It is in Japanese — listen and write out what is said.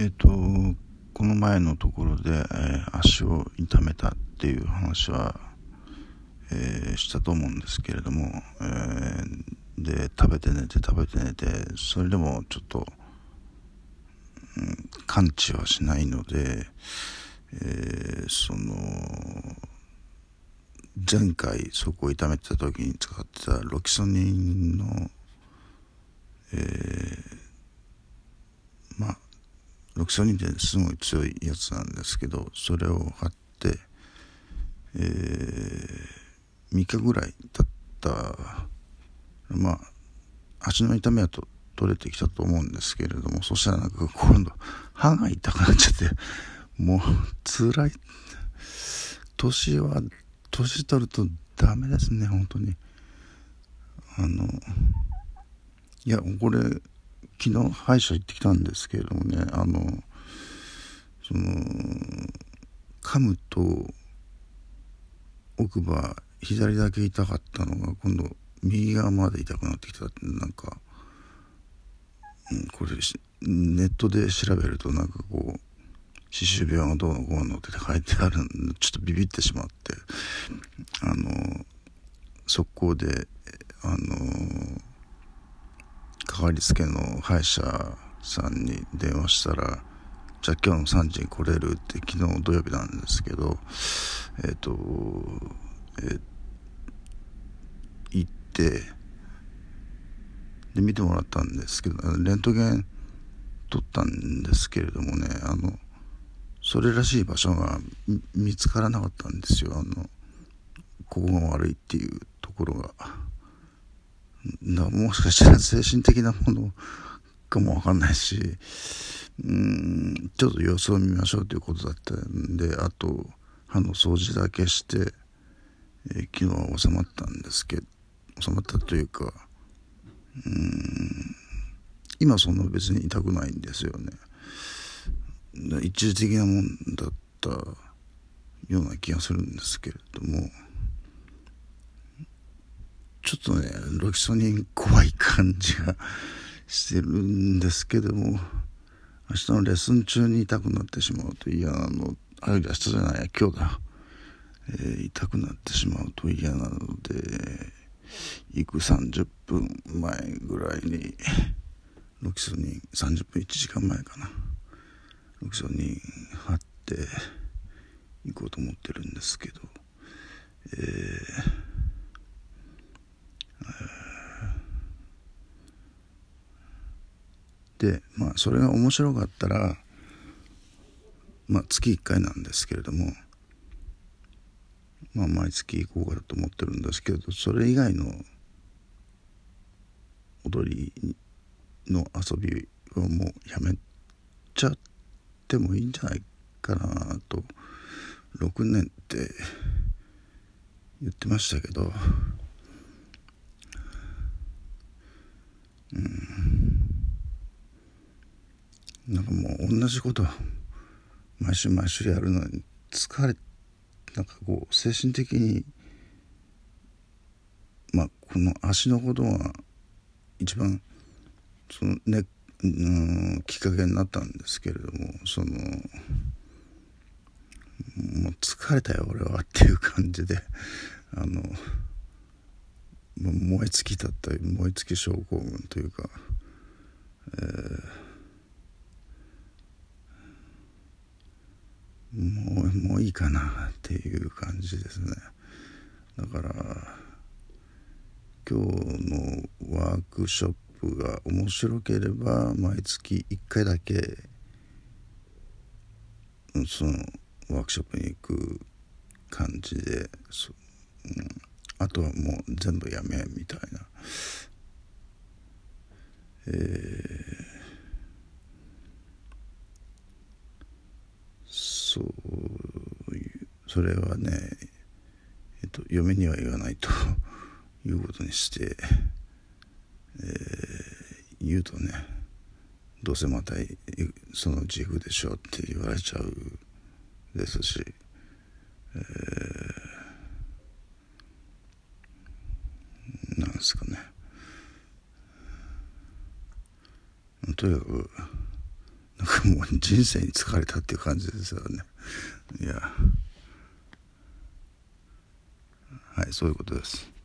えっとこの前のところで、えー、足を痛めたっていう話は、えー、したと思うんですけれども、え、で食べて寝て食べて寝てそれでもちょっと、うん、完治はしないので、えその前回そこを痛めてた時に使ってたロキソニンの、えま6三2ですごい強いやつなんですけどそれを貼って、えー、3日ぐらい経ったまあ足の痛みはと取れてきたと思うんですけれどもそしたらなんか今度歯が痛くなっちゃってもう辛い。年は年取るとダメですね本当に。あのいやこれ昨日歯医者行ってきたんですけれどもねあのその噛むと奥歯左だけ痛かったのが今度右側まで痛くなってきた。ってなんか、うん、これネットで調べるとなんかこう歯周病がどうのこうのって書いてあるんでちょっとビビってしまってあの速攻であのかかりつけの歯医者さんに電話したら「じゃあ今日の3時に来れる?」って昨日土曜日なんですけどえっ、ー、とえー、行ってで見てもらったんですけどレントゲン撮ったんですけれどもねあのそれらしい場所が見つからなかったんですよあのここが悪いっていうところが。だもしかしたら精神的なものかもわかんないしうんちょっと様子を見ましょうということだったんであと歯の掃除だけして、えー、昨日は収まったんですけど収まったというかうん今そんな別に痛くないんですよね。一時的なもんだったような気がするんですけれども。ちょっとねロキソニン怖い感じがしてるんですけども明日のレッスン中に痛くなってしまうと嫌なのあるいは明日じゃない今日だ、えー、痛くなってしまうと嫌なので行く30分前ぐらいにロキソニン30分1時間前かな。ロキソニン貼って行こうと思ってるんですけどえーでまあそれが面白かったらまあ月1回なんですけれどもまあ毎月行こうかと思ってるんですけどそれ以外の踊りの遊びをもうやめちゃってもいいんじゃないかなと6年って言ってましたけど。うん。なんかもう同じこと毎週毎週やるのに疲れなんかこう精神的にまあこの足のことが一番そのねうんきっかけになったんですけれどもそのもう疲れたよ俺はっていう感じであの燃え尽きたった燃え尽き症候群というか、えー、もうもういいかなっていう感じですね。だから今日のワークショップが面白ければ毎月1回だけそのワークショップに行く感じでそ、うんあとはもう全部やめみたいな。えー、そういうそれはねえっと嫁には言わないと いうことにして、えー、言うとねどうせまたその自負でしょうって言われちゃうですし、えーですかね。とにかくなんかかもう人生に疲れたっていう感じですよね。いやはいそういうことです。